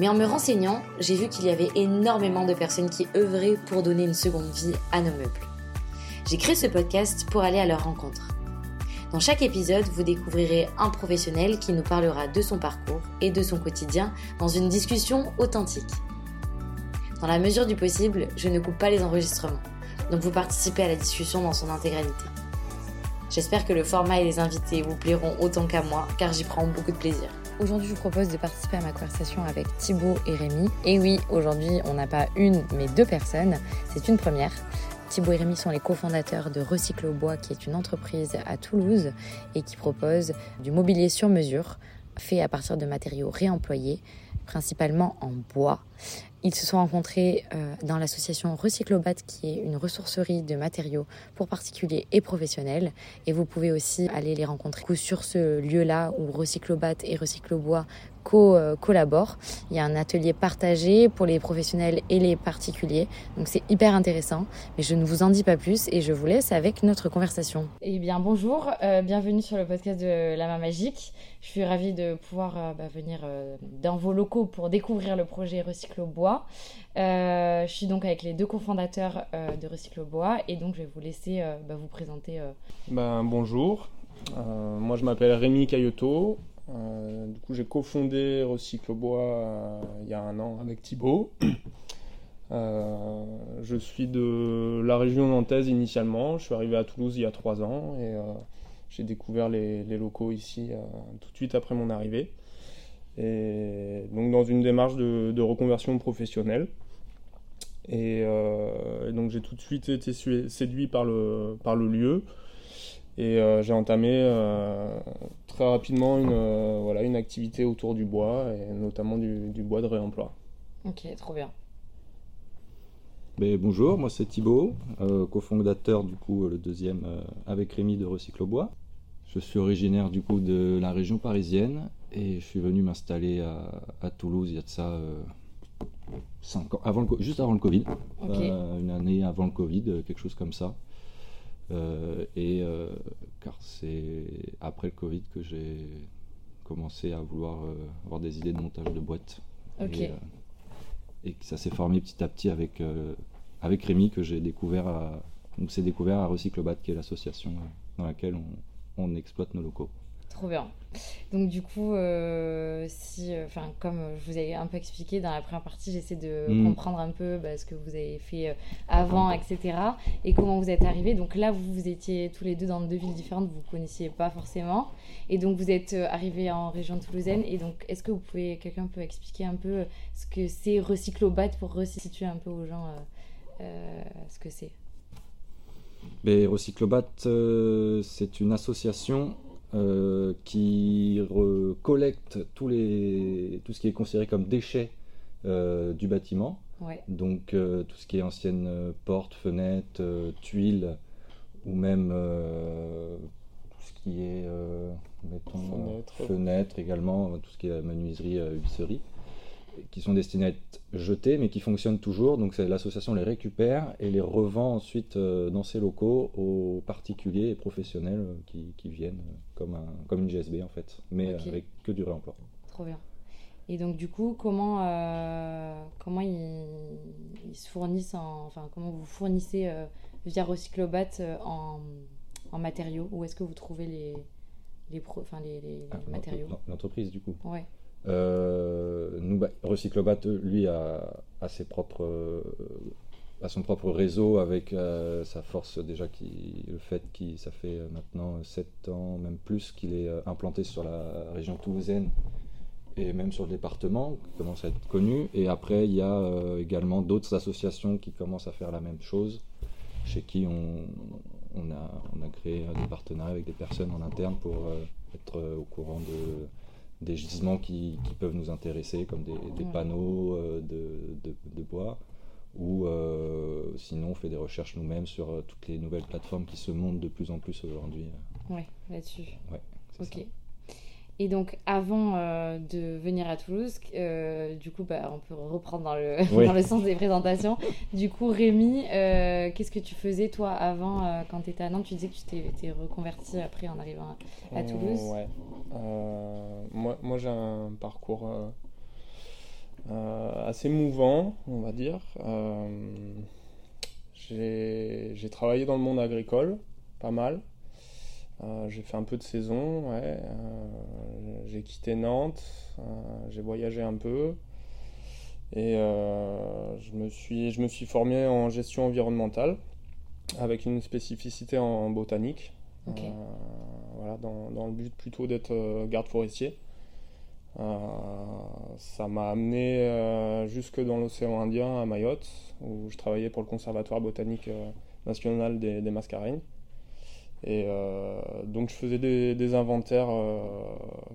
Mais en me renseignant, j'ai vu qu'il y avait énormément de personnes qui œuvraient pour donner une seconde vie à nos meubles. J'ai créé ce podcast pour aller à leur rencontre. Dans chaque épisode, vous découvrirez un professionnel qui nous parlera de son parcours et de son quotidien dans une discussion authentique. Dans la mesure du possible, je ne coupe pas les enregistrements, donc vous participez à la discussion dans son intégralité. J'espère que le format et les invités vous plairont autant qu'à moi, car j'y prends beaucoup de plaisir. Aujourd'hui, je vous propose de participer à ma conversation avec Thibaut et Rémi. Et oui, aujourd'hui, on n'a pas une, mais deux personnes. C'est une première. Thibaut et Rémi sont les cofondateurs de Recycle au Bois, qui est une entreprise à Toulouse et qui propose du mobilier sur mesure, fait à partir de matériaux réemployés, principalement en bois. Ils se sont rencontrés euh, dans l'association Recyclobat, qui est une ressourcerie de matériaux pour particuliers et professionnels. Et vous pouvez aussi aller les rencontrer sur ce lieu-là où Recyclobat et Recyclobois co euh, collaborent. Il y a un atelier partagé pour les professionnels et les particuliers. Donc c'est hyper intéressant. Mais je ne vous en dis pas plus et je vous laisse avec notre conversation. Eh bien bonjour, euh, bienvenue sur le podcast de La Main Magique. Je suis ravie de pouvoir euh, bah, venir dans vos locaux pour découvrir le projet Recycle au Bois. je suis donc avec les deux cofondateurs de Recycle au Bois et donc je vais vous laisser bah, vous présenter. Ben, bonjour, moi je m'appelle Rémi Cayoto. Euh, du coup, j'ai cofondé Recycle Bois euh, il y a un an avec Thibaut. Euh, je suis de la région nantaise initialement. Je suis arrivé à Toulouse il y a trois ans et j'ai découvert les, locaux ici tout de suite après mon arrivée. Et donc dans une démarche de, reconversion professionnelle. Et, donc j'ai tout de suite été séduit par le, par le lieu. Et j'ai entamé très rapidement une, euh, voilà, une activité autour du bois, et notamment du, bois de réemploi. Ok, trop bien. Ben, bonjour, moi c'est Thibaut, cofondateur du coup le deuxième avec Rémi de Recycle Bois. Je suis originaire du coup de la région parisienne et je suis venu m'installer à, Toulouse il y a de ça cinq ans, avant juste avant le Covid, une année avant le Covid, quelque chose comme ça. Euh, et euh, car c'est après le Covid que j'ai commencé à vouloir euh, avoir des idées de montage de boîtes. Et, et, que ça s'est formé petit à petit avec, avec Rémi que j'ai découvert à, donc c'est découvert à Recyclebat qui est l'association dans laquelle on, on exploite nos locaux. Trop bien. Donc du coup, euh, si, euh, enfin, comme je vous ai un peu expliqué dans la première partie, j'essaie de mm. comprendre un peu bah, ce que vous avez fait euh, avant, etc. Et comment vous êtes arrivé. Donc là, vous, vous étiez tous les deux dans deux villes différentes, vous ne connaissiez pas forcément. Et donc vous êtes arrivés en région toulousaine. Et donc, est-ce que vous pouvez, quelqu'un peut expliquer un peu ce que c'est Recyclobat pour resituer un peu aux gens ce que c'est? Ben, Recyclobat, c'est une association euh, qui collecte tous les, tout ce qui est considéré comme déchets euh, du bâtiment. Donc euh, tout ce qui est anciennes portes, fenêtres, tuiles, ou même tout ce qui est mettons, fenêtres. également, tout ce qui est menuiserie, huisserie qui sont destinés à être jetés, mais qui fonctionnent toujours. Donc l'association les récupère et les revend ensuite euh, dans ses locaux aux particuliers et professionnels euh, qui, qui viennent euh, comme, un, comme une GSB en fait, mais avec que du réemploi. Trop bien. Et donc du coup, comment, comment ils, se fournissent, enfin comment vous fournissez via Recyclobat en, en, matériaux? Où est-ce que vous trouvez les, les, enfin, les, les ah, matériaux? L'entreprise du coup. Ouais. Euh, nous, bah, Recyclobat, lui, a, ses propres, euh, son propre réseau avec euh, sa force déjà, qui, le fait que ça fait maintenant 7 ans, même plus, qu'il est implanté sur la région toulousaine et même sur le département, qui commence à être connu. Et après, il y a également d'autres associations qui commencent à faire la même chose, chez qui on a créé des partenariats avec des personnes en interne pour être au courant de des gisements qui, qui peuvent nous intéresser, comme des, des Ouais. panneaux euh, de, de- de bois. Ou euh, sinon, on fait des recherches nous-mêmes sur euh, toutes les nouvelles plateformes qui se montent de plus en plus aujourd'hui. Ouais, là-dessus. C'est Ok. ça. Et donc, avant euh, de venir à Toulouse, euh, du coup, bah, on peut reprendre dans le, Oui. dans le sens des présentations. Du coup, Rémi, euh, qu'est-ce que tu faisais toi avant, quand tu étais à Nantes? Tu disais que tu t'es reconverti après en arrivant à, à Toulouse. Ouais. Moi, moi j'ai un parcours assez mouvant, on va dire. J'ai travaillé dans le monde agricole, pas mal. Euh, j'ai fait un peu de saison, ouais. Euh, j'ai quitté Nantes, euh, j'ai voyagé un peu. Et je me suis, je me suis formé en gestion environnementale avec une spécificité en botanique. Voilà, dans, dans le but plutôt d'être garde forestier. Ça m'a amené jusque dans l'océan Indien à Mayotte, où je travaillais pour le Conservatoire botanique national des, des Mascareignes. Et euh, donc je faisais des, des inventaires euh,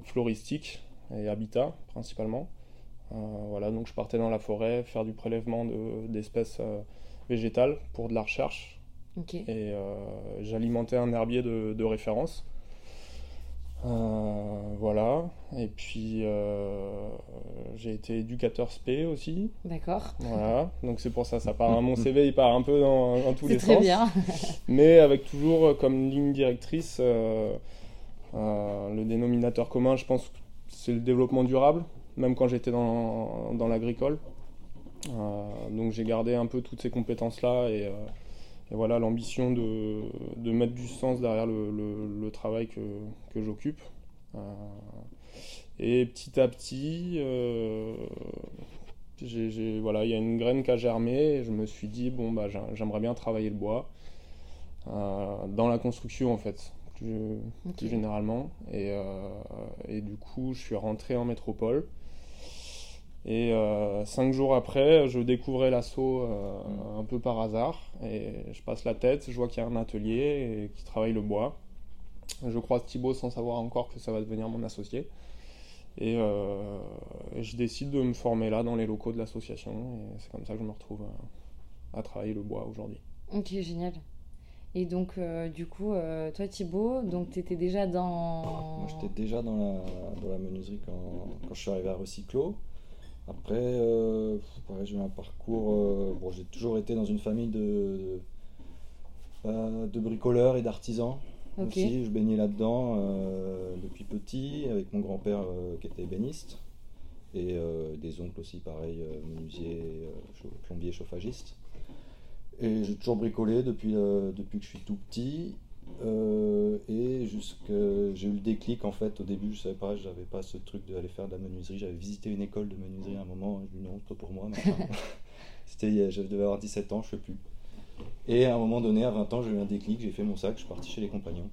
floristiques et habitats principalement. Euh, voilà, donc je partais dans la forêt faire du prélèvement de- d'espèces végétales pour de la recherche Ok. et j'alimentais un herbier de, de référence. Euh, voilà, et puis euh, j'ai été éducateur spé aussi. D'accord. Voilà, donc c'est pour ça, ça part, mon CV il part un peu dans, dans tous les très sens, bien. mais avec toujours euh, comme ligne directrice euh, euh, le dénominateur commun, je pense que c'est le développement durable, même quand j'étais dans, dans l'agricole. Euh, donc j'ai gardé un peu toutes ces compétences-là et, euh, et voilà l'ambition de, de mettre du sens derrière le, le- le travail que, que j'occupe. Euh, et petit à petit, euh, j'ai- j'ai- voilà, il y a une graine qui a germé et je me suis dit, bon, bah, j'ai- j'aimerais bien travailler le bois euh, dans la construction en fait, plus, généralement. Et, et du coup, je suis rentré en métropole. Et euh, cinq jours après, je découvrais l'assaut euh, un peu par hasard. Et je passe la tête, je vois qu'il y a un atelier et qui travaille le bois. Je croise Thibaut sans savoir encore que ça va devenir mon associé. Et, euh, et je décide de me former là dans les locaux de l'association. Et c'est comme ça que je me retrouve à, à travailler le bois aujourd'hui. Ok, génial. Et donc, euh, du coup, euh, toi, Thibaut, donc tu étais déjà dans. Moi, j'étais déjà dans la, dans la menuiserie quand, quand je suis arrivé à Recyclo. Après, euh, pareil, j'ai eu un parcours. euh, bon, j'ai toujours été dans une famille de, de, de bricoleurs et d'artisans. Aussi, je baignais là-dedans euh, depuis petit, avec mon grand-père euh, qui était ébéniste. Et euh, des oncles aussi, pareil, euh, menuisiers, euh, plombiers, chauffagistes. Et j'ai toujours bricolé depuis, euh, depuis que je suis tout petit. Euh, et jusque j'ai eu le déclic en fait au début je savais pas j'avais pas ce truc d'aller faire de la menuiserie. J'avais visité une école de menuiserie à un moment je dis non c'est pas pour moi c'était je devais avoir 17 ans je sais plus. Et à un moment donné à 20 ans j'ai eu un déclic j'ai fait mon sac je suis parti chez les compagnons.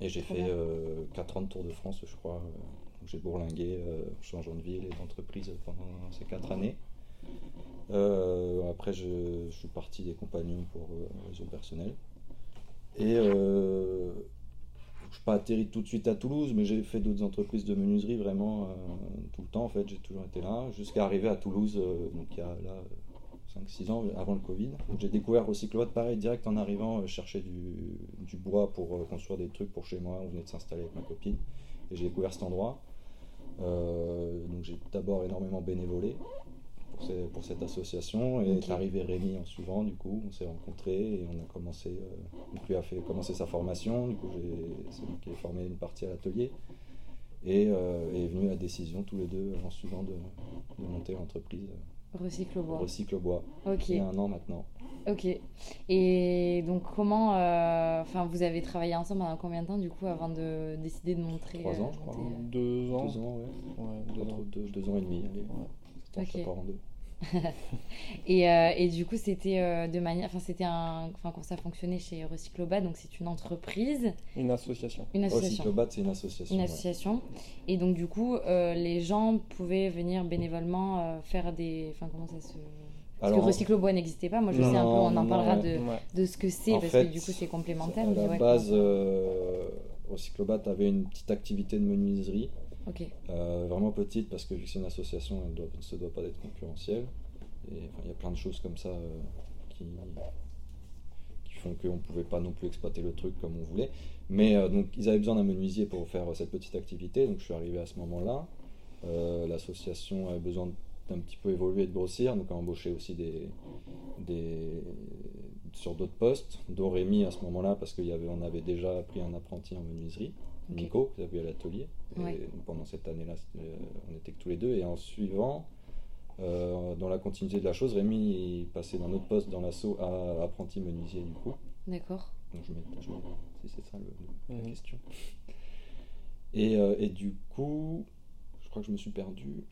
Et j'ai fait bien. euh, 4 ans de Tour de France je crois euh, j'ai bourlingué euh, en changeant de ville et d'entreprise pendant ces 4 années. Après je, je suis parti des compagnons pour raison personnelle et euh, je suis pas atterri tout de suite à Toulouse, mais j'ai fait d'autres entreprises de menuiserie vraiment euh, tout le temps. En fait, j'ai toujours été là, jusqu'à arriver à Toulouse, euh, il y a là 5-6 ans, avant le Covid. J'ai découvert Recycloat, pareil, direct en arrivant, euh, chercher du, du bois pour construire des trucs pour chez moi. On venait de s'installer avec ma copine, et j'ai découvert cet endroit. Donc j'ai d'abord énormément bénévolé pour, ces- pour cette association et Ok. est arrivé Rémi en suivant du coup on s'est rencontrés et on a commencé euh, donc lui a fait commencer sa formation du coup j'ai- c'est moi qui ai formé une partie à l'atelier et euh, est venue la décision tous les deux en suivant de, de monter l'entreprise Recycle au bois. Recycle Bois Ok. il y a un an maintenant Ok. Et donc, comment. euh, Enfin, vous avez travaillé ensemble pendant combien de temps, du coup, avant de décider de montrer. Trois ans, euh, je crois. Deux ans. deux ans ouais Ouais, deux Entre ans. deux, deux ans et demi allez Ouais. Ça Ok. part en deux Et, euh, et du coup, c'était euh, de manière. Enfin, c'était un. Enfin, quand ça fonctionnait chez Recyclobat, donc c'est une entreprise, Une association. une association. Recyclobat c'est une association Une ouais. association. Et donc, du coup, euh, les gens pouvaient venir bénévolement faire des. Enfin, comment ça se. Parce Alors, que Recycle au bois n'existait pas. Moi, je Non, sais un peu, on en non, parlera ouais. de, Ouais. de ce que c'est, parce fait, que du coup, c'est complémentaire. À mais la base, Recyclobat avait une petite activité de menuiserie Euh, vraiment petite parce que vu que c'est une association, elle ne se doit pas d'être concurrentielle. Il y a plein de choses comme ça euh, qui, font qu'on ne pouvait pas non plus exploiter le truc comme on voulait. Mais euh, donc ils avaient besoin d'un menuisier pour faire cette petite activité, donc je suis arrivé à ce moment-là. L'association avait besoin d'un petit peu évoluer et de grossir, donc a embauché aussi des, sur d'autres postes, dont Rémi à ce moment-là, parce qu'on avait, on avait déjà pris un apprenti en menuiserie, Nico, qui avait à l'atelier. Ouais. pendant cette année-là, euh, on était que tous les deux. Et en suivant, euh, dans la continuité de la chose, Rémi est passé d'un autre poste dans l'assaut à apprenti menuisier du coup. D'accord. Donc je mets, je mets- si c'est ça le- la Mhm. question. Et, euh, et du coup, je crois que je me suis perdu.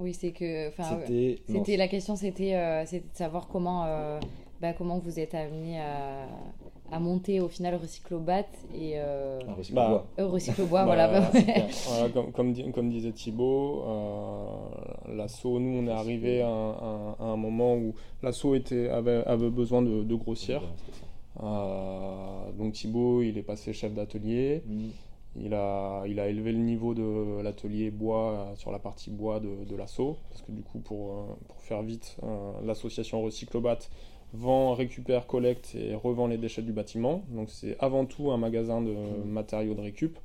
Oui, c'est que. C'était la question, c'était euh, de savoir comment euh, bah, comment vous êtes amené à, à monter au final Recyclobat et euh, Bah, euh, Recyclobois, Bah, voilà. bah, ouais. Voilà, comme, comme, di- comme disait Thibaut, euh, l'assaut, nous, on est arrivé à un, à un- à un moment où l'assaut était, avait, avait besoin de, de grossir. Euh, donc Thibaut, il est passé chef d'atelier. Mhm. Il a, il a élevé le niveau de l'atelier bois euh, sur la partie bois de, de l'assaut. Parce que du coup, pour, euh, pour faire vite, euh, l'association Recyclobat vend, récupère, collecte et revend les déchets du bâtiment. Donc c'est avant tout un magasin de matériaux de récup.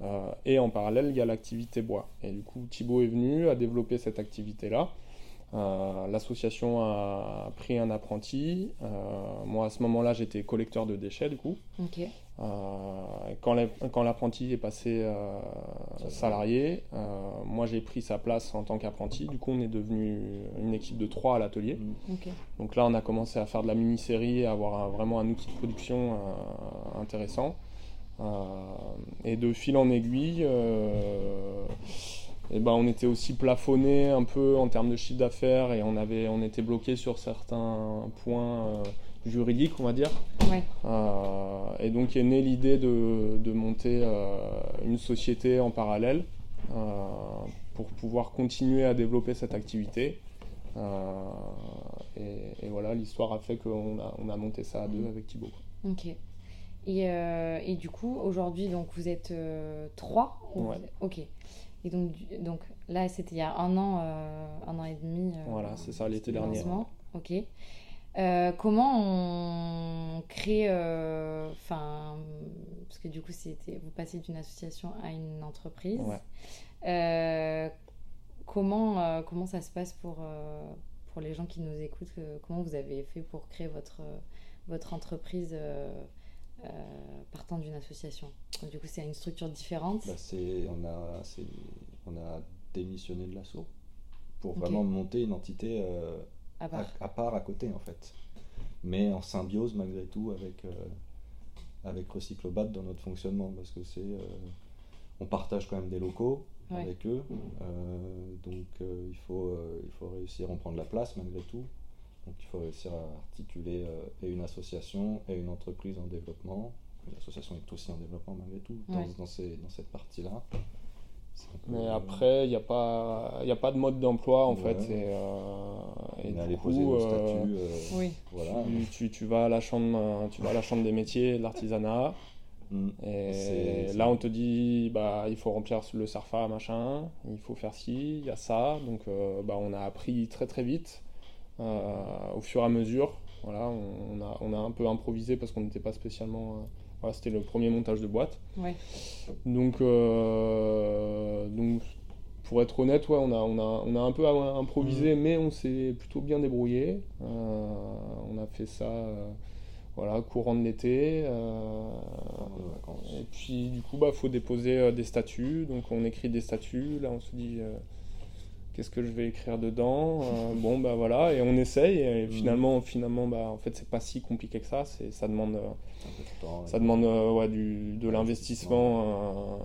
Euh, et en parallèle, il y a l'activité bois. Et du coup, Thibaut est venu à développer cette activité-là. Euh, L'association a pris un apprenti. Euh, moi, à ce moment-là, j'étais collecteur de déchets, du coup. Euh, quand l'ap- quand l'apprenti est passé euh, salarié, euh, moi j'ai pris sa place en tant qu'apprenti. Du coup, on est devenu une équipe de trois à l'atelier. Ok. Donc là, on a commencé à faire de la mini-série, et à avoir un- vraiment un outil de production euh, intéressant. Euh, et de fil en aiguille, euh, eh ben, on était aussi plafonné un peu en termes de chiffre d'affaires et on, avait, on était bloqué sur certains points euh, juridiques, on va dire. Ouais. Euh, et donc est née l'idée de, de monter euh, une société en parallèle pour pouvoir continuer à développer cette activité. Et, et voilà, l'histoire a fait qu'on a, on a monté ça à deux avec Thibaut. Ok. Et, et du coup, aujourd'hui, donc vous êtes trois ou Ouais. vous- Ok. Et donc, donc là, c'était il y a un an, euh, un an et demi. euh, Voilà, c'est ça, l'été dernier. Ok. Euh, comment on crée, enfin, parce que du coup, c'était vous passez d'une association à une entreprise. Ouais. Comment, comment ça se passe pour, pour les gens qui nous écoutent? Comment vous avez fait pour créer votre, votre entreprise euh, partant d'une association Donc, Du coup, c'est une structure différente. Bah, c'est, on, a, c'est- on a démissionné de l'assaut pour vraiment monter une entité euh, à part. à part à côté en fait. Mais en symbiose malgré tout avec, euh, avec Recyclobat dans notre fonctionnement parce que c'est euh, on partage quand même des locaux Ouais. avec eux euh, donc euh, il, faut, euh, il faut réussir à en prendre la place malgré tout donc il faut réussir à articuler euh, et une association et une entreprise en développement l'association est aussi en développement malgré tout dans, Ouais. dans, ces- dans cette partie là Mais après, il n'y a, pas- il y a pas de mode d'emploi en Ouais. fait. Et, euh, et on est du coup, poser euh, statuts euh, Oui. voilà tu, tu- tu vas à la chambre, euh, tu vas à la chambre des métiers, et de l'artisanat. Mm. Et là, on te dit, bah, il faut remplir le SERFA, machin, il faut faire ci, il y a ça. Donc, euh, bah, on a appris très très vite, euh, au fur et à mesure. Voilà, on, on a, on a un peu improvisé parce qu'on n'était pas spécialement. euh, voilà, c'était le premier montage de boîte. Ouais. Donc, euh, donc pour être honnête, ouais, on, a, on, a, on a un peu improvisé, mais on s'est plutôt bien débrouillé. Euh, on a fait ça euh, voilà, courant de l'été. euh, et puis du coup, bah, faut déposer euh, des statuts. Donc on écrit des statuts. Là, on se dit euh, qu'est-ce que je vais écrire dedans. Euh, bon, bah voilà, et on essaye. Et Mhm. finalement, finalement, bah, en fait, c'est pas si compliqué que ça. C'est, ça demande, euh, un peu de temps, ça demande euh, ouais, du, de l'investissement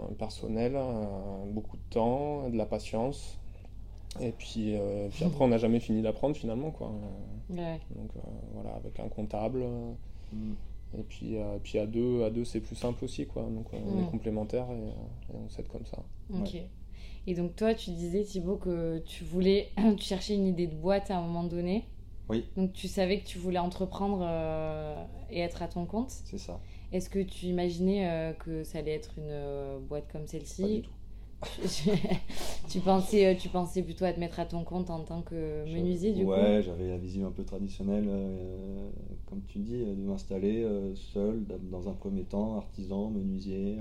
euh, personnel, euh, beaucoup de temps, de la patience. Et puis, euh, puis après, on n'a jamais fini d'apprendre finalement, quoi. Ouais. Donc euh, voilà, avec un comptable. euh, Mm. et puis, euh, puis à deux, à deux c'est plus simple aussi, quoi. Donc on est complémentaires et, euh, et on s'aide comme ça. Ok. Et donc toi, tu disais Thibaut que tu voulais, tu cherchais une idée de boîte à un moment donné. Oui. Donc tu savais que tu voulais entreprendre euh, et être à ton compte. C'est ça. Est-ce que tu imaginais euh, que ça allait être une euh, boîte comme Pas du celle-ci tout. tu, pensais, tu pensais plutôt à te mettre à ton compte en tant que menuisier, du coup? Ouais, j'avais la vision un peu traditionnelle, comme tu dis, de m'installer seul dans un premier temps, artisan, menuisier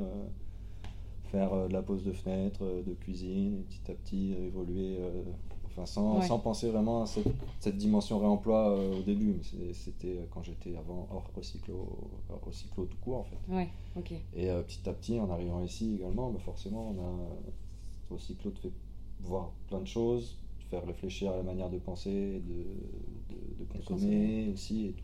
faire de la pose de fenêtre, de cuisine, et petit à petit évoluer sans, sans, penser vraiment à cette, cette dimension réemploi euh, au début. C'était euh, quand j'étais avant hors recyclo, recyclo tout court en fait. Ouais. Et euh, petit à petit, en arrivant ici également, bah, forcément, on a, recyclo te fait voir plein de choses, faire réfléchir à la manière de penser, de, de, de consommer, aussi. Et,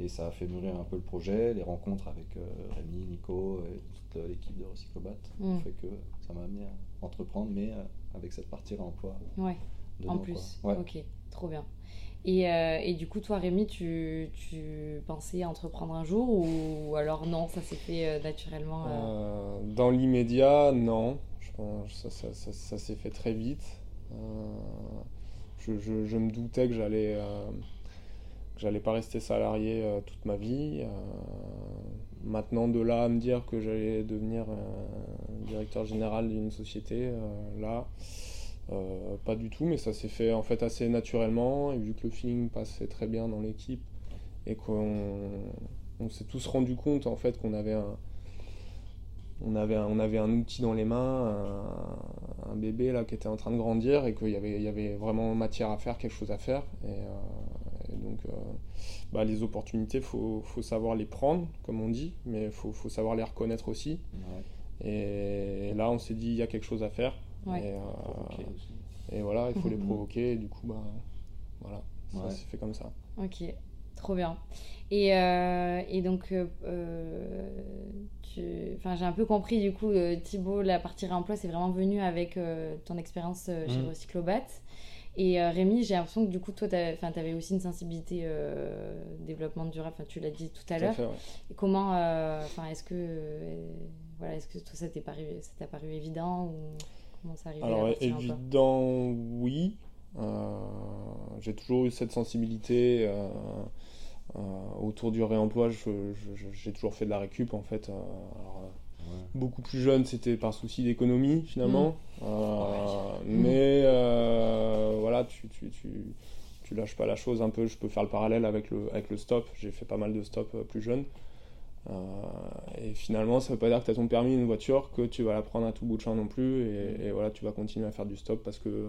et, ça a fait mûrir un peu le projet, les rencontres avec Rémi, Nico et toute l'équipe de Recyclobat mm. fait que ça m'a amené à entreprendre, mais avec cette partie réemploi. Ouais en plus. Ok, trop bien. Et, euh, et, du coup, toi, Rémi, tu, tu, pensais entreprendre un jour ou alors non, ça s'est fait euh, naturellement euh? Dans l'immédiat, non. Je pense ça, ça, ça, s'est fait très vite. Je, je, je, me doutais que j'allais j'allais pas rester salarié toute ma vie. maintenant, de là à me dire que j'allais devenir directeur général d'une société, là euh, pas du tout, mais ça s'est fait en fait assez naturellement. Et vu que le feeling passait très bien dans l'équipe et qu'on on, s'est tous rendu compte en fait qu'on avait un, on avait, on avait un outil dans les mains, un, bébé là qui était en train de grandir et qu'il y avait, il y avait vraiment matière à faire, quelque chose à faire. Euh, donc, euh, bah, les opportunités, il faut, faut, savoir les prendre, comme on dit, mais il faut, faut, savoir les reconnaître aussi. Et là, on s'est dit, il y a quelque chose à faire. Et, euh, et, voilà, il faut les provoquer. Et du coup, bah, voilà, ça s'est fait comme ça. Ok, trop bien. Et, euh, et donc, euh, j'ai un peu compris du coup, Thibaut, la partie réemploi, c'est vraiment venu avec ton expérience chez mhm. Recyclobat. Et Rémi, j'ai l'impression que du coup, toi, tu avais aussi une sensibilité développement durable, tu l'as dit tout à l'heure. Comment, enfin, est-ce que, voilà, est-ce que tout ça t'est paru, paru évident ou... Alors, évident, oui. Euh, j'ai toujours eu cette sensibilité euh, euh, autour du réemploi. J'ai toujours fait de la récup en fait. Beaucoup plus jeune, c'était par souci d'économie finalement. Mmh. Mais voilà, tu, tu, tu, tu, lâches pas la chose un peu. Je peux faire le parallèle avec le, avec le stop. J'ai fait pas mal de stop plus jeune. Euh, et finalement, ça veut pas dire que tu as ton permis une voiture que tu vas la prendre à tout bout de champ non plus. Et, voilà, tu vas continuer à faire du stop parce que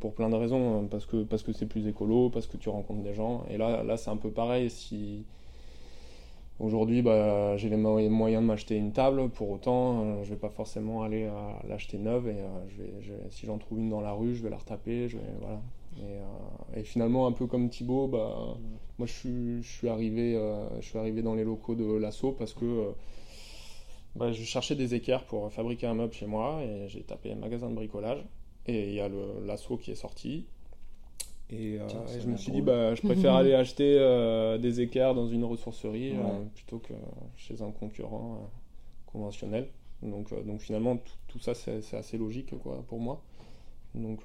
pour, plein de raisons, hein, parce que parce que c'est plus écolo, parce que tu rencontres des gens. Et là, là, c'est un peu pareil. Si aujourd'hui, bah, j'ai les moyens de m'acheter une table, pour autant, euh, je vais pas forcément aller à l'acheter neuve. Et euh, si j'en trouve une dans la rue, je vais la retaper. Je vais, voilà. Et, finalement, un peu comme Thibaut, bah, moi, je suis, arrivé, euh, dans les locaux de l'assaut parce que euh, bah, je cherchais des équerres pour fabriquer un meuble chez moi et j'ai tapé un magasin de bricolage et il y a l'assaut qui est sorti. Et, euh, je me suis dit, bah, je préfère aller acheter des équerres dans une ressourcerie plutôt que chez un concurrent conventionnel. Donc, donc finalement, tout, ça, c'est assez logique quoi, pour moi. Donc,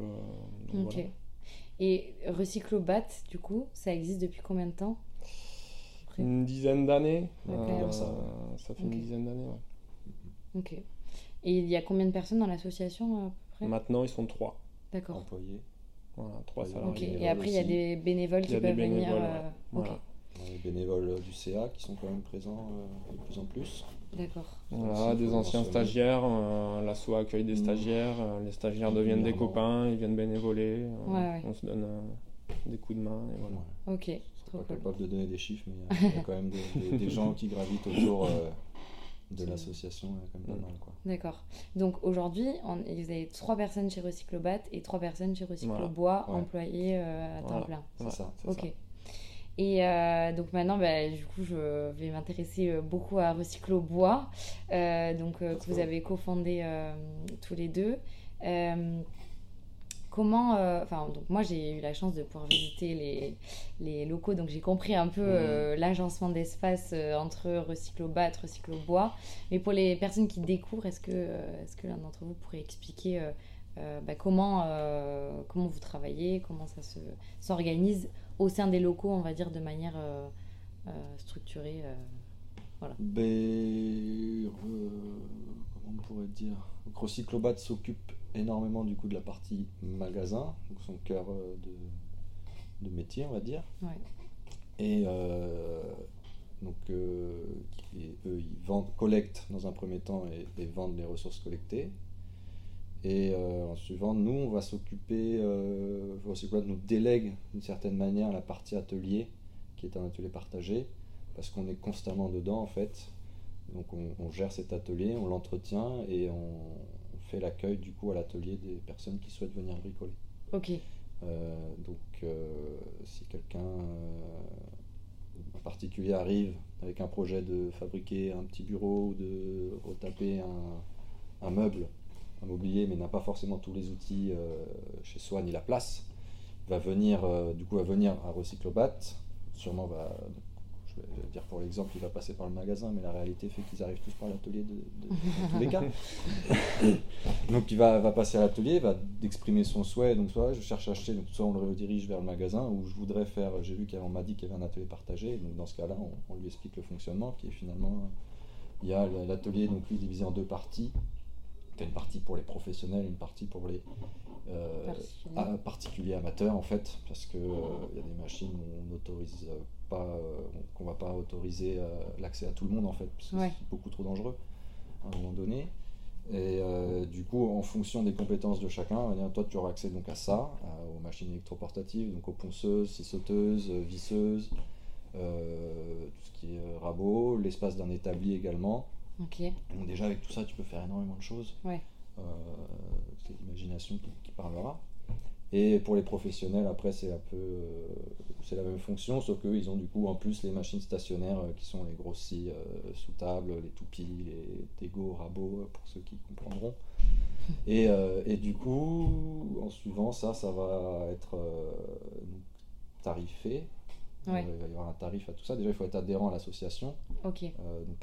voilà. Et Recyclobat, du coup, ça existe depuis combien de temps? Une dizaine d'années. Euh, ça. fait une dizaine d'années, Ok. Et il y a combien de personnes dans l'association Maintenant, ils sont trois. D'accord. Employés. Voilà, trois salariés. Et après, il y a des bénévoles qui peuvent venir. Euh, voilà. Les bénévoles du CA qui sont quand même présents euh, de plus en plus. D'accord. Voilà, des anciens stagiaires, euh, l'assaut accueille des mmh. stagiaires, euh, les stagiaires deviennent des copains, ils viennent bénévoler, euh, on se donne des coups de main et voilà. Ok. Je ne pas capable de donner des chiffres, mais il y, a quand même des, gens qui gravitent autour de l'association, D'accord. Donc aujourd'hui, vous avez trois personnes chez Recyclobat et trois personnes chez Recyclobois employées à temps plein. C'est ça. Ok. Et euh, donc maintenant, bah, du coup, je vais m'intéresser euh, beaucoup à Recyclo Bois, euh, donc, que vous avez cofondé tous les deux. Comment, enfin, donc moi j'ai eu la chance de pouvoir visiter les, les locaux, donc j'ai compris un peu mmh. l'agencement d'espace entre Recyclo Bat, Recyclo Bois. Mais pour les personnes qui découvrent, est-ce que, est-ce que l'un d'entre vous pourrait expliquer bah, comment, comment vous travaillez, comment ça s'organise au sein des locaux, on va dire, de manière euh, euh, structurée. Euh, voilà. Ben, on pourrait dire? Recyclobat s'occupe énormément du coup de la partie magasin, donc son cœur euh, de, de métier, on va dire. Ouais. Et euh, donc, euh, eux, ils vendent, collectent dans un premier temps et, et vendent les ressources collectées. Et euh, en suivant, nous, on va s'occuper, euh, Recyclobat nous délègue d'une certaine manière la partie atelier, qui est un atelier partagé, parce qu'on est constamment dedans en fait. Donc on, on gère cet atelier, on l'entretient et on fait l'accueil du coup à l'atelier des personnes qui souhaitent venir bricoler. Ok. Euh, donc, euh, si quelqu'un euh, en particulier arrive avec un projet de fabriquer un petit bureau ou de retaper un, un meuble, un mobilier, mais n'a pas forcément tous les outils euh, chez soi ni la place, va venir, euh, du coup, va venir à Recyclobat. Sûrement, va, je vais dire pour l'exemple, il va passer par le magasin, mais la réalité fait qu'ils arrivent tous par l'atelier de, de- dans tous les cas. Donc il va, va passer à l'atelier, va d'exprimer son souhait, donc soit je cherche à acheter, donc soit on le redirige vers le magasin, ou je voudrais faire, j'ai vu qu'on m'a dit qu'il y avait un atelier partagé, donc dans ce cas-là on, on lui explique le fonctionnement, qui est finalement, il y a l'atelier donc lui divisé en deux parties, il y a une partie pour les professionnels, une partie pour les euh, Particuliers. ah, particuliers amateurs en fait, parce que euh, il y a des machines où on n'autorise euh, pas, euh, qu'on va pas autoriser euh, l'accès à tout le monde en fait, parce que Ouais. c'est beaucoup trop dangereux à un moment donné. Et euh, du coup, en fonction des compétences de chacun, on va dire, toi tu auras accès donc à ça, à- aux machines électroportatives, donc aux ponceuses, scie sauteuses, visseuses, euh, tout ce qui est rabot, l'espace d'un établi également. Donc déjà avec tout ça, tu peux faire énormément de choses. Ouais. Euh, c'est l'imagination qui, qui parlera. Et pour les professionnels, après, c'est un peu, euh, c'est la même fonction, sauf qu'eux, ils ont du coup en plus les machines stationnaires euh, qui sont les grosses scies euh, sous table, les toupies, les dégos, rabots, euh, pour ceux qui comprendront. Et, et du coup, en suivant ça, ça va être tarifé. Ouais. Il va y avoir un tarif à tout ça. Déjà, il faut être adhérent à l'association. Ok.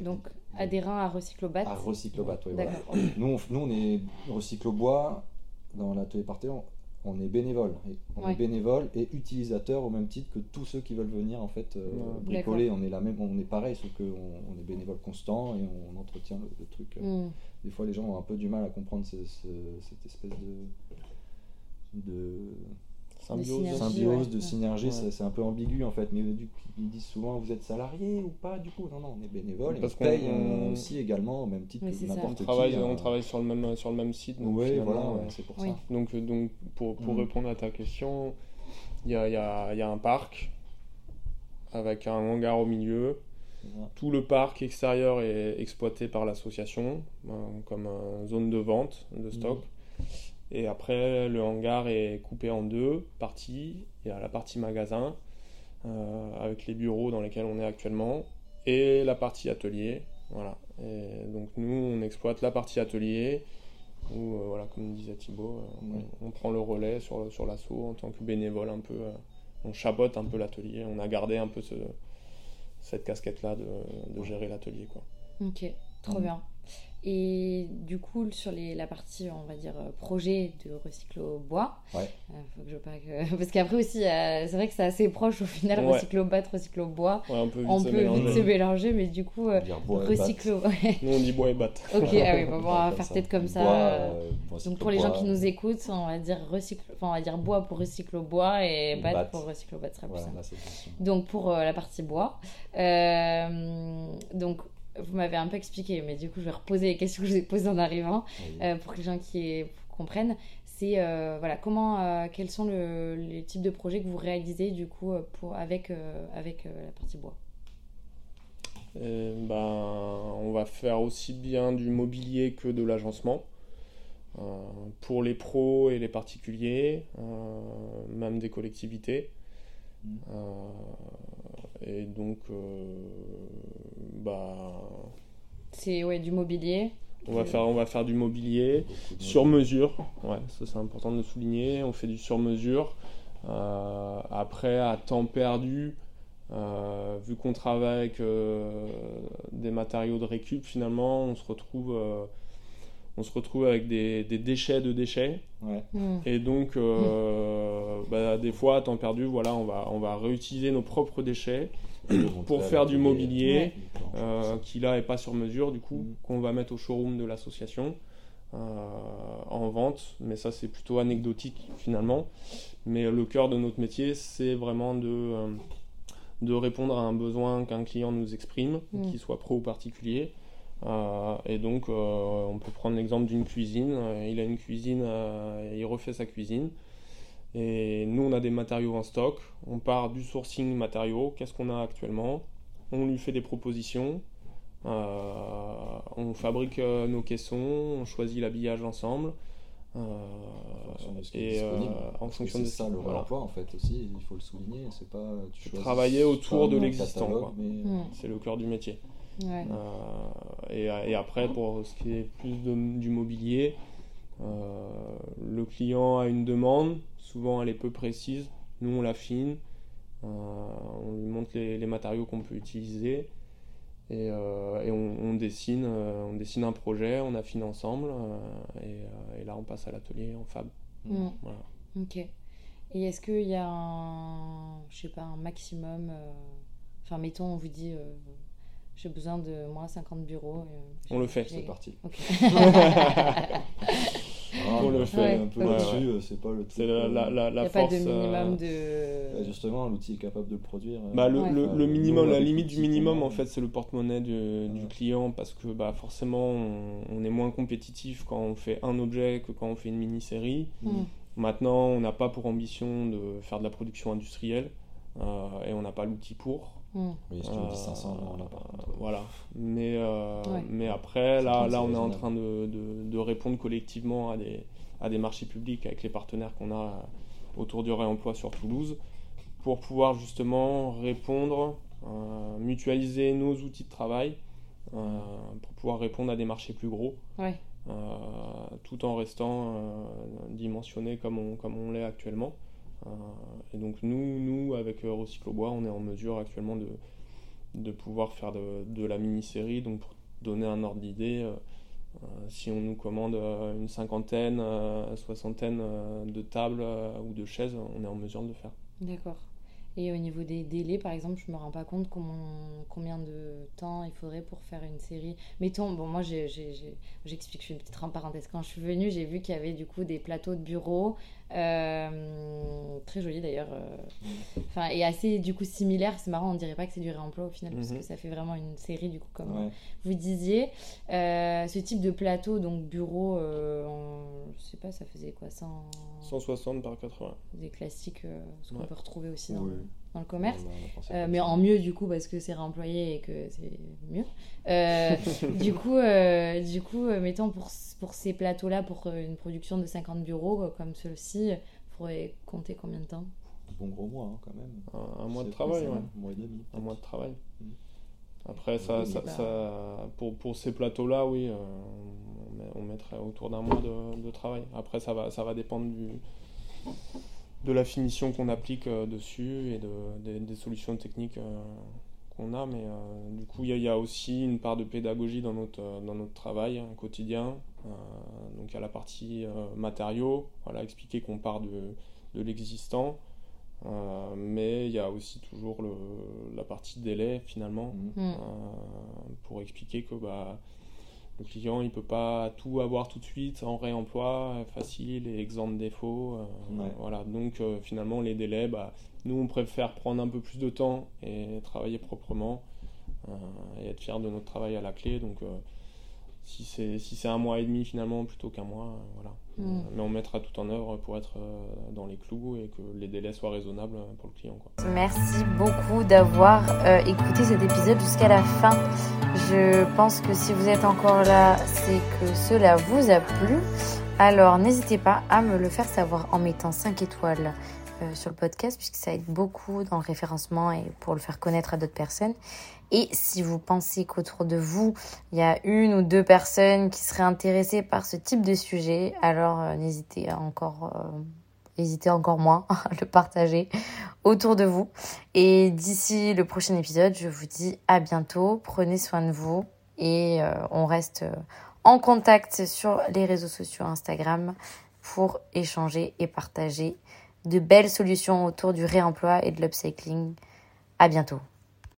Donc, adhérent à Recyclobat. à Recyclobat, oui, voilà. Nous, on, nous, on est Recyclobois, dans l'atelier parté, on, est bénévole. Et on Ouais. est bénévole et utilisateur au même titre que tous ceux qui veulent venir en fait euh, bricoler. On est la même, on est pareil, sauf qu'on on est bénévole constant et on, entretient le, le truc. Hmm. Des fois, les gens ont un peu du mal à comprendre ce- ce- cette espèce de, de synergie, Symbiose. symbiose, ouais. de synergie. Ouais. C'est un peu ambigu en fait, mais du coup, ils disent souvent vous êtes salarié ou pas. Du coup, non, non, on est bénévole et Parce on paye qu'on- euh, aussi également au même titre Oui, que c'est ça. On n'importe qui. travaille, euh, on travaille sur le même, sur le même site. donc Oui, finalement, voilà, euh, ouais, c'est pour Oui. ça. Donc, donc pour, pour Mhm. répondre à ta question, il y a, il y a- il y a un parc avec un hangar au milieu. Tout le parc extérieur est exploité par l'association euh, comme zone de vente de stock. Et après, le hangar est coupé en deux parties. Il y a la partie magasin euh, avec les bureaux dans lesquels on est actuellement et la partie atelier. Voilà. Et donc nous, on exploite la partie atelier où, euh, voilà, comme disait Thibaut, euh, Ouais. on, on prend le relais sur, sur l'assaut en tant que bénévole un peu. euh, on chapeaute un peu l'atelier. On a gardé un peu ce, cette casquette-là de, de gérer l'atelier. quoi. Ok, trop Mm. bien. Et du coup, sur les, la partie, on va dire, euh, projet de Recyclo-Bois, Ouais. euh, faut que je pas que... Parce qu'après aussi, euh, c'est vrai que c'est assez proche au final, Ouais. Recyclo-Bat, Recyclo-Bois. Ouais, on peut vite On se peut mélanger. vite se mélanger, mais du coup, euh, On va dire bois et batte. Recyclo... Nous, on dit bois et batte. ok, ah oui, bon, on va faire ça. peut-être comme ça. Bois, recycle Donc pour les gens bois, qui nous écoutent, on va dire recycle, enfin on va dire bois pour recyclo-bois et Et bat batte. pour recyclo-bat ce sera plus Voilà. Donc pour euh, la partie bois, euh, donc vous m'avez un peu expliqué, mais du coup je vais reposer les questions que je vous ai posées en arrivant Oui. euh, pour que les gens qui comprennent. C'est euh, voilà comment, euh, quels sont le- les types de projets que vous réalisez du coup pour avec euh, avec euh, la partie bois? Et ben, on va faire aussi bien du mobilier que de l'agencement. Euh, pour les pros et les particuliers, euh, même des collectivités. Mm. Euh, et donc, euh, bah, C'est ouais du mobilier. on, va faire, on va faire du mobilier sur mesure. Ouais, ça c'est important de le souligner. On fait du sur mesure. Euh, après, à temps perdu, euh, vu qu'on travaille avec euh, des matériaux de récup, finalement, on se retrouve, euh, on se retrouve avec des, des déchets de déchets. Ouais. Mm. Et donc, euh, bah, des fois, à temps perdu, voilà, on va, on va réutiliser nos propres déchets pour faire du mobilier euh, qui là est pas sur mesure, du coup, Mhm. qu'on va mettre au showroom de l'association euh, en vente. Mais ça, c'est plutôt anecdotique finalement. Mais le cœur de notre métier, c'est vraiment de, euh, de répondre à un besoin qu'un client nous exprime, Mhm. qu'il soit pro ou particulier. Euh, et donc, on peut prendre l'exemple d'une cuisine. Il a une cuisine, il refait sa cuisine. Et nous, on a des matériaux en stock. On part du sourcing matériaux. Qu'est-ce qu'on a actuellement? On lui fait des propositions. Euh, on fabrique euh, nos caissons. On choisit l'habillage ensemble. Euh, En fonction de ce qui est et disponible. euh, en fonction de ça le voilà. emploi en fait aussi, il faut le souligner. C'est pas tu Travailler autour pas de l'existant, catalogue, quoi. mais, euh, Mm. C'est le cœur du métier. Ouais. Euh, et, et après, pour ce qui est plus de- du mobilier, euh, le client a une demande, souvent elle est peu précise, nous on l'affine, euh, on lui montre les, les matériaux qu'on peut utiliser et, euh, et on, on dessine, euh, on dessine un projet, on affine ensemble euh, et, euh, et là on passe à l'atelier en fab. Mm. Voilà. Ok. Et est-ce qu'il y a un, je sais pas, un maximum euh, Enfin, mettons, on vous dit, euh, j'ai besoin de moins 50 bureaux. euh, On le fait. c'est parti. Ah, On le fait. un peu là-dessus, ouais. euh, c'est pas le truc. C'est la, la, la, Il la n'y a pas force. de minimum euh, de. Bah, justement, l'outil est capable de le produire. Bah, le, Ouais. le, minimum, la limite du minimum, en fait, c'est le porte-monnaie du, du client parce que bah, forcément, on, on est moins compétitif quand on fait un objet que quand on fait une mini-série. Mm. Maintenant, on n'a pas pour ambition de faire de la production industrielle euh, et on n'a pas l'outil pour. Mm. Oui, si tu me dis 500 euros là par contre. Voilà. Mais, euh, Ouais. mais après, là, là on est en train de, de, de répondre collectivement à des, à des marchés publics avec les partenaires qu'on a euh, autour du réemploi sur Toulouse pour pouvoir justement répondre, euh, mutualiser nos outils de travail euh, pour pouvoir répondre à des marchés plus gros. Ouais. euh, tout en restant euh, dimensionné comme on, comme on l'est actuellement. Euh, et donc nous, nous avec euh, Recycle au Bois, on est en mesure actuellement de, de pouvoir faire de, la mini-série. Donc pour donner un ordre d'idée, euh, si on nous commande une cinquantaine, soixantaine de tables ou de chaises, on est en mesure de le faire. D'accord. Et au niveau des délais, par exemple, je me rends pas compte combien de temps il faudrait pour faire une série. Mettons, bon, moi, j'explique, je fais une petite parenthèse. Quand je suis venue, j'ai vu qu'il y avait du coup des plateaux de bureau, euh, très jolis d'ailleurs, euh, enfin, et assez du coup similaires. C'est marrant, on dirait pas que c'est du réemploi au final, parce Mhm. que ça fait vraiment une série du coup, comme Ouais. vous disiez. Euh, ce type de plateau, donc bureau, euh, en- je sais pas, ça faisait quoi, 100... 160 par 80. des classiques, euh, ce qu'on Ouais. peut retrouver aussi dans, Oui. Dans le commerce. Euh, mais en mieux du coup parce que c'est réemployé et que c'est mieux. Euh, du coup, euh, du coup, euh, mettons pour, pour ces plateaux-là, pour une production de 50 bureaux comme ceux-ci, il faudrait compter combien de temps? Bon gros mois hein, quand même. Un, un mois de travail, ouais. Un mois et demi. Un mois de travail. Mm. Après, ça, ça, ça- pour, pour ces plateaux-là, oui, euh, on, met- on mettrait autour d'un mois de, de travail. Après, ça va, ça va dépendre du, de la finition qu'on applique euh, dessus et de, des, des solutions techniques euh, qu'on a. Mais euh, du coup, il y, a- il y a aussi une part de pédagogie dans notre, dans notre travail hein, quotidien. Donc, il y a la partie matériaux, voilà, expliquer qu'on part de, de l'existant. Euh, mais il y a aussi toujours le, la partie délai finalement euh, pour expliquer que bah, le client il peut pas tout avoir tout de suite en réemploi euh, facile et exempt de défauts. euh, Ouais. Voilà, donc euh, finalement les délais, bah, nous on préfère prendre un peu plus de temps et travailler proprement et être fier de notre travail à la clé. Donc si c'est si c'est un mois et demi finalement plutôt qu'un mois, euh, voilà. Mm. Euh, mais on mettra tout en œuvre pour être euh, dans les clous et que les délais soient raisonnables pour le client. Quoi. Merci beaucoup d'avoir euh, écouté cet épisode jusqu'à la fin. Je pense que si vous êtes encore là, c'est que cela vous a plu. Alors n'hésitez pas à me le faire savoir en mettant 5 étoiles euh, sur le podcast puisque ça aide beaucoup dans le référencement et pour le faire connaître à d'autres personnes. Et si vous pensez qu'autour de vous, il y a une ou deux personnes qui seraient intéressées par ce type de sujet, alors euh, n'hésitez encore, euh, n'hésitez encore moins à le partager autour de vous. Et d'ici le prochain épisode, je vous dis à bientôt, prenez soin de vous et euh, on reste en contact sur les réseaux sociaux Instagram pour échanger et partager de belles solutions autour du réemploi et de l'upcycling. À bientôt.